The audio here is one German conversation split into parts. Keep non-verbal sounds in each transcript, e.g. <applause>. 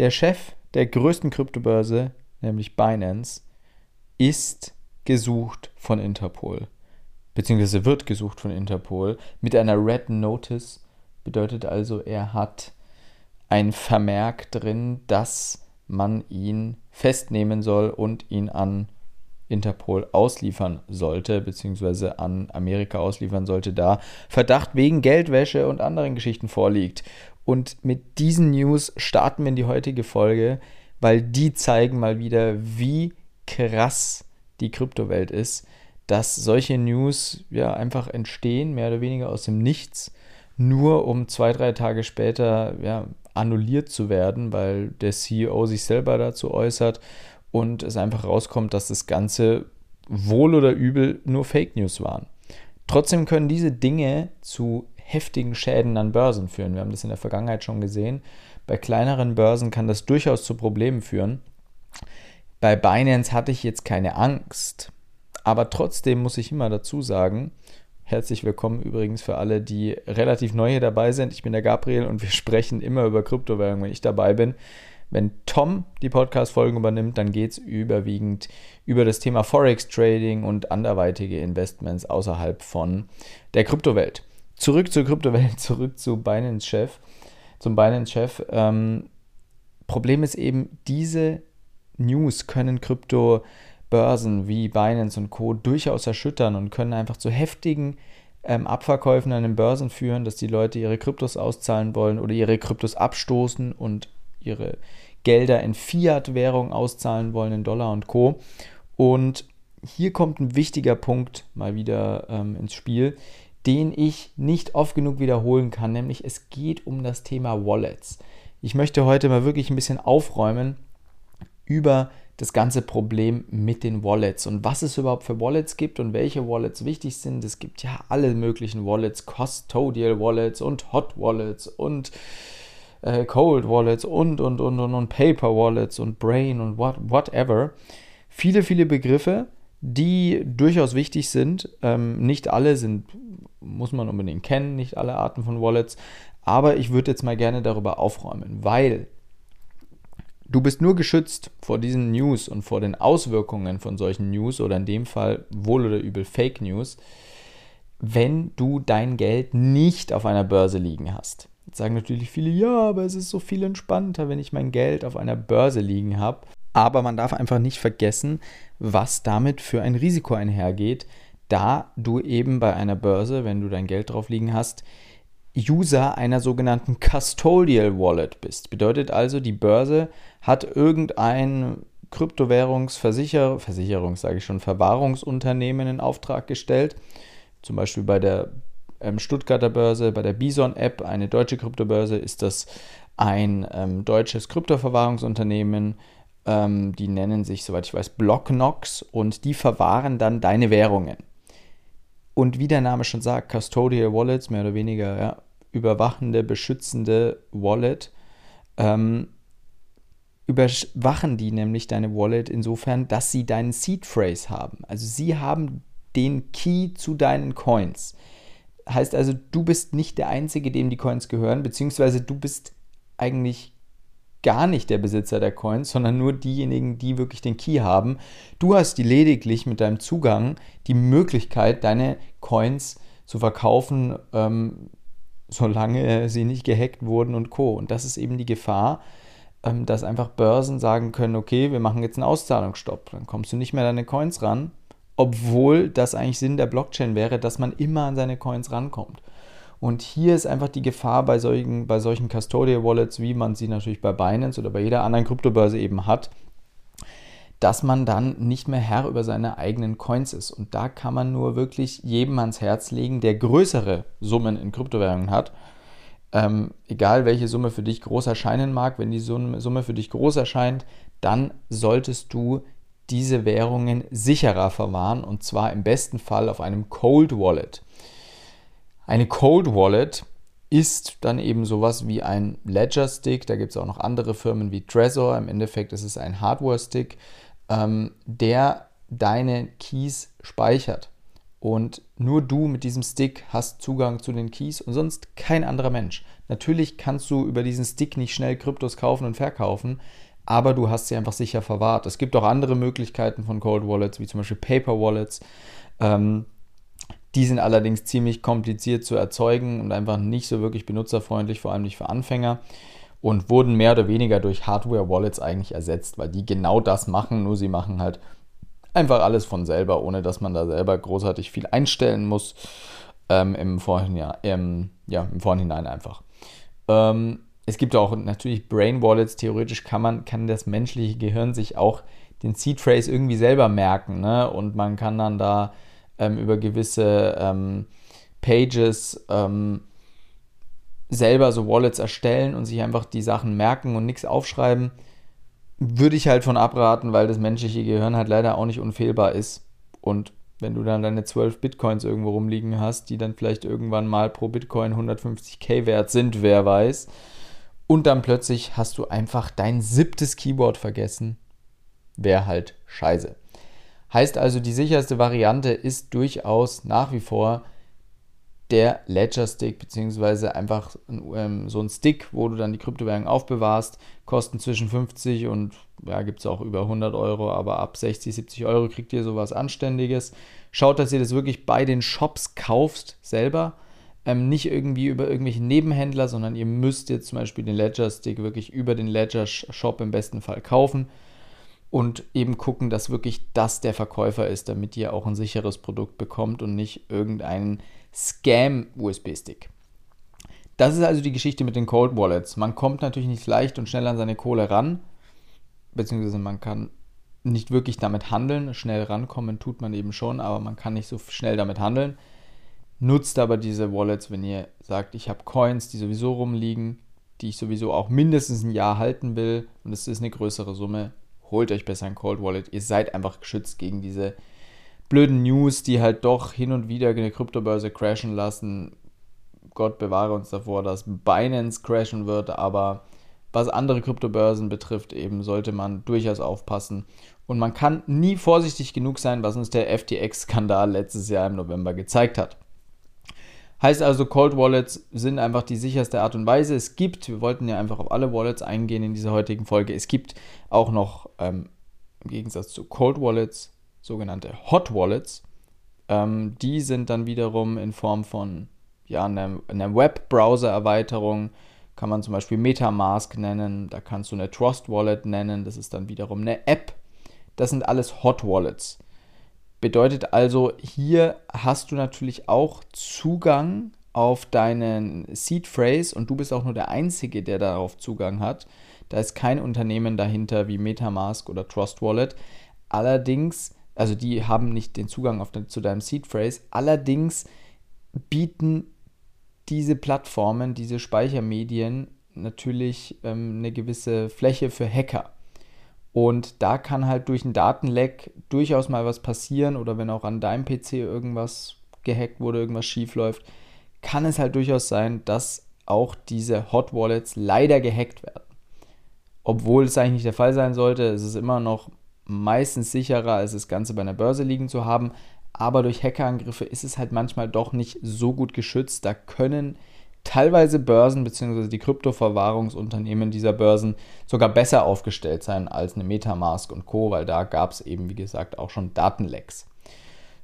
Der Chef der größten Kryptobörse, nämlich Binance, ist gesucht von Interpol, beziehungsweise wird gesucht von Interpol mit einer Red Notice. Bedeutet also, er hat ein Vermerk drin, dass man ihn festnehmen soll und ihn an Interpol ausliefern sollte, beziehungsweise an Amerika ausliefern sollte, da Verdacht wegen Geldwäsche und anderen Geschichten vorliegt. Und mit diesen News starten wir in die heutige Folge, weil die zeigen mal wieder, wie krass die Kryptowelt ist, dass solche News ja einfach entstehen, mehr oder weniger aus dem Nichts, nur um zwei, drei Tage später ja, annulliert zu werden, weil der CEO sich selber dazu äußert und es einfach rauskommt, dass das Ganze wohl oder übel nur Fake News waren. Trotzdem können diese Dinge zu heftigen Schäden an Börsen führen. Wir haben das in der Vergangenheit schon gesehen. Bei kleineren Börsen kann das durchaus zu Problemen führen. Bei Binance hatte ich jetzt keine Angst, aber trotzdem muss ich immer dazu sagen, herzlich willkommen übrigens für alle, die relativ neu hier dabei sind. Ich bin der Gabriel und wir <laughs> sprechen immer über Kryptowährungen, wenn ich dabei bin. Wenn Tom die Podcast-Folgen übernimmt, dann geht es überwiegend über das Thema Forex-Trading und anderweitige Investments außerhalb von der Kryptowelt. Zurück zur Kryptowelt, <laughs> zurück zu Binance-Chef, zum Binance-Chef. Ähm, Problem ist eben, diese News können Kryptobörsen wie Binance und Co. durchaus erschüttern und können einfach zu heftigen ähm, Abverkäufen an den Börsen führen, dass die Leute ihre Kryptos auszahlen wollen oder ihre Kryptos abstoßen und ihre Gelder in Fiat-Währung auszahlen wollen, in Dollar und Co. Und hier kommt ein wichtiger Punkt mal wieder ähm, ins Spiel, den ich nicht oft genug wiederholen kann, nämlich es geht um das Thema Wallets. Ich möchte heute mal wirklich ein bisschen aufräumen über das ganze Problem mit den Wallets und was es überhaupt für Wallets gibt und welche Wallets wichtig sind. Es gibt ja alle möglichen Wallets, Custodial Wallets und Hot Wallets und äh, Cold Wallets und, und, und, und, und Paper Wallets und Brain und what, whatever. Viele, viele Begriffe, die durchaus wichtig sind. Ähm, nicht alle sind, muss man unbedingt kennen, nicht alle Arten von Wallets. Aber ich würde jetzt mal gerne darüber aufräumen, weil du bist nur geschützt vor diesen News und vor den Auswirkungen von solchen News oder in dem Fall wohl oder übel Fake News, wenn du dein Geld nicht auf einer Börse liegen hast. Jetzt sagen natürlich viele, ja, aber es ist so viel entspannter, wenn ich mein Geld auf einer Börse liegen habe. Aber man darf einfach nicht vergessen, was damit für ein Risiko einhergeht, da du eben bei einer Börse, wenn du dein Geld drauf liegen hast, User einer sogenannten Custodial Wallet bist. Bedeutet also, die Börse hat irgendein Kryptowährungsversicherung, Versicherung sage ich schon, Verwahrungsunternehmen in Auftrag gestellt. Zum Beispiel bei der Stuttgarter Börse, bei der Bison-App, eine deutsche Kryptobörse, ist das ein ähm, deutsches Kryptoverwahrungsunternehmen. Ähm, die nennen sich, soweit ich weiß, Blocknox und die verwahren dann deine Währungen. Und wie der Name schon sagt, Custodial Wallets, mehr oder weniger ja, überwachende, beschützende Wallet, ähm, überwachen die nämlich deine Wallet insofern, dass sie deinen Seed Phrase haben. Also sie haben den Key zu deinen Coins. Heißt also, du bist nicht der Einzige, dem die Coins gehören, beziehungsweise du bist eigentlich gar nicht der Besitzer der Coins, sondern nur diejenigen, die wirklich den Key haben. Du hast die lediglich mit deinem Zugang die Möglichkeit, deine Coins zu verkaufen, ähm, solange sie nicht gehackt wurden und Co. Und das ist eben die Gefahr, ähm, dass einfach Börsen sagen können, okay, wir machen jetzt einen Auszahlungsstopp. Dann kommst du nicht mehr deine Coins ran obwohl das eigentlich Sinn der Blockchain wäre, dass man immer an seine Coins rankommt. Und hier ist einfach die Gefahr bei solchen, bei solchen Custodial Wallets, wie man sie natürlich bei Binance oder bei jeder anderen Kryptobörse eben hat, dass man dann nicht mehr Herr über seine eigenen Coins ist. Und da kann man nur wirklich jedem ans Herz legen, der größere Summen in Kryptowährungen hat. Ähm, egal welche Summe für dich groß erscheinen mag, wenn die Summe für dich groß erscheint, dann solltest du diese Währungen sicherer verwahren und zwar im besten Fall auf einem Cold Wallet. Eine Cold Wallet ist dann eben sowas wie ein Ledger Stick. Da gibt es auch noch andere Firmen wie Trezor. Im Endeffekt ist es ein Hardware Stick, ähm, der deine Keys speichert. Und nur du mit diesem Stick hast Zugang zu den Keys und sonst kein anderer Mensch. Natürlich kannst du über diesen Stick nicht schnell Kryptos kaufen und verkaufen, aber du hast sie einfach sicher verwahrt. Es gibt auch andere Möglichkeiten von Cold Wallets, wie zum Beispiel Paper Wallets. Ähm, die sind allerdings ziemlich kompliziert zu erzeugen und einfach nicht so wirklich benutzerfreundlich, vor allem nicht für Anfänger. Und wurden mehr oder weniger durch Hardware-Wallets eigentlich ersetzt, weil die genau das machen, nur sie machen halt einfach alles von selber, ohne dass man da selber großartig viel einstellen muss. Ähm, im, Vorhinein, ähm, ja, Im Vorhinein einfach. Ähm, es gibt auch natürlich Brain Wallets. Theoretisch kann man, kann das menschliche Gehirn sich auch den Seed Phrase irgendwie selber merken. Ne? Und man kann dann da ähm, über gewisse ähm, Pages ähm, selber so Wallets erstellen und sich einfach die Sachen merken und nichts aufschreiben. Würde ich halt von abraten, weil das menschliche Gehirn halt leider auch nicht unfehlbar ist. Und wenn du dann deine 12 Bitcoins irgendwo rumliegen hast, die dann vielleicht irgendwann mal pro Bitcoin 150k wert sind, wer weiß. Und dann plötzlich hast du einfach dein siebtes Keyboard vergessen. Wäre halt scheiße. Heißt also, die sicherste Variante ist durchaus nach wie vor der Ledger Stick, beziehungsweise einfach ähm, so ein Stick, wo du dann die Kryptowährung aufbewahrst. Kosten zwischen 50 und, ja, gibt es auch über 100 Euro, aber ab 60, 70 Euro kriegt ihr sowas Anständiges. Schaut, dass ihr das wirklich bei den Shops kauft selber. Ähm, nicht irgendwie über irgendwelche Nebenhändler, sondern ihr müsst jetzt zum Beispiel den Ledger Stick wirklich über den Ledger Shop im besten Fall kaufen und eben gucken, dass wirklich das der Verkäufer ist, damit ihr auch ein sicheres Produkt bekommt und nicht irgendeinen Scam-USB-Stick. Das ist also die Geschichte mit den Cold Wallets. Man kommt natürlich nicht leicht und schnell an seine Kohle ran, beziehungsweise man kann nicht wirklich damit handeln. Schnell rankommen tut man eben schon, aber man kann nicht so schnell damit handeln. Nutzt aber diese Wallets, wenn ihr sagt, ich habe Coins, die sowieso rumliegen, die ich sowieso auch mindestens ein Jahr halten will und es ist eine größere Summe, holt euch besser ein Cold Wallet. Ihr seid einfach geschützt gegen diese blöden News, die halt doch hin und wieder eine Kryptobörse crashen lassen. Gott bewahre uns davor, dass Binance crashen wird, aber was andere Kryptobörsen betrifft, eben sollte man durchaus aufpassen. Und man kann nie vorsichtig genug sein, was uns der FTX-Skandal letztes Jahr im November gezeigt hat. Heißt also, Cold Wallets sind einfach die sicherste Art und Weise. Es gibt, wir wollten ja einfach auf alle Wallets eingehen in dieser heutigen Folge, es gibt auch noch ähm, im Gegensatz zu Cold Wallets sogenannte Hot Wallets. Ähm, die sind dann wiederum in Form von ja, einer, einer Webbrowser-Erweiterung, kann man zum Beispiel Metamask nennen, da kannst du eine Trust Wallet nennen, das ist dann wiederum eine App. Das sind alles Hot Wallets. Bedeutet also, hier hast du natürlich auch Zugang auf deinen Seed Phrase und du bist auch nur der Einzige, der darauf Zugang hat. Da ist kein Unternehmen dahinter wie Metamask oder Trust Wallet. Allerdings, also die haben nicht den Zugang de, zu deinem Seed Phrase. Allerdings bieten diese Plattformen, diese Speichermedien natürlich ähm, eine gewisse Fläche für Hacker. Und da kann halt durch ein Datenleck durchaus mal was passieren oder wenn auch an deinem PC irgendwas gehackt wurde, irgendwas schief läuft, kann es halt durchaus sein, dass auch diese Hot Wallets leider gehackt werden. Obwohl es eigentlich nicht der Fall sein sollte, es ist immer noch meistens sicherer, als das Ganze bei einer Börse liegen zu haben. Aber durch Hackerangriffe ist es halt manchmal doch nicht so gut geschützt. Da können teilweise Börsen bzw. die Kryptoverwahrungsunternehmen dieser Börsen sogar besser aufgestellt sein als eine Metamask und Co., weil da gab es eben, wie gesagt, auch schon Datenlecks.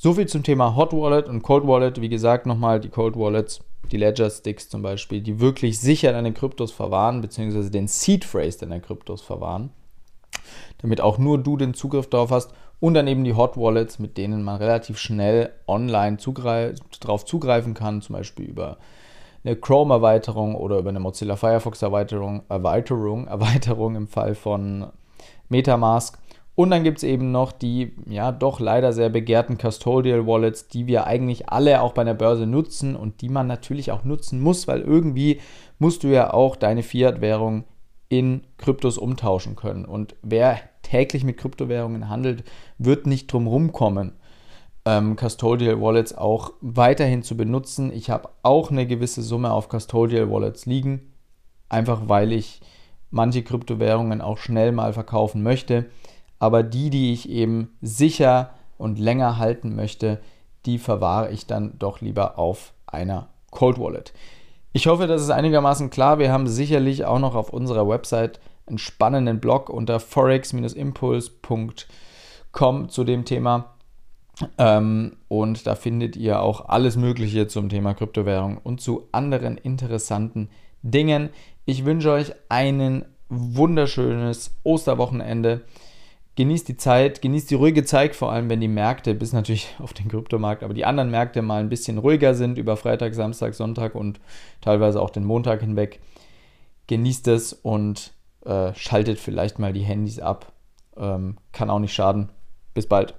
Soviel zum Thema Hot Wallet und Cold Wallet. Wie gesagt, nochmal die Cold Wallets, die Ledger Sticks zum Beispiel, die wirklich sicher deine Kryptos verwahren, beziehungsweise den Seed Phrase deiner Kryptos verwahren, damit auch nur du den Zugriff darauf hast. Und dann eben die Hot Wallets, mit denen man relativ schnell online zugreif drauf zugreifen kann, zum Beispiel über eine Chrome-Erweiterung oder über eine Mozilla Firefox-Erweiterung, Erweiterung, <laughs> Erweiterung im Fall von Metamask. Und dann gibt es eben noch die, ja, doch leider sehr begehrten Custodial Wallets, die wir eigentlich alle auch bei der Börse nutzen und die man natürlich auch nutzen muss, weil irgendwie musst du ja auch deine Fiat-Währung in Kryptos umtauschen können. Und wer täglich mit Kryptowährungen handelt, wird nicht drum rumkommen, ähm, Custodial Wallets auch weiterhin zu benutzen. Ich habe auch eine gewisse Summe auf Custodial Wallets liegen, einfach weil ich manche Kryptowährungen auch schnell mal verkaufen möchte. Aber die, die ich eben sicher und länger halten möchte, die verwahre ich dann doch lieber auf einer Cold Wallet. Ich hoffe, das ist einigermaßen klar. Wir haben sicherlich auch noch auf unserer Website einen spannenden Blog unter forex-impuls.com zu dem Thema. Ähm, und da findet ihr auch alles Mögliche zum Thema Kryptowährung und zu anderen interessanten Dingen. Ich wünsche euch ein wunderschönes Osterwochenende. Genießt die Zeit, genießt die ruhige Zeit, vor allem wenn die Märkte, bis natürlich <laughs> auf den Kryptomarkt, aber die anderen Märkte mal ein bisschen ruhiger sind über Freitag, Samstag, Sonntag und teilweise auch den Montag hinweg. Genießt es und äh, schaltet vielleicht mal die Handys ab. Ähm, kann auch nicht schaden. Bis bald.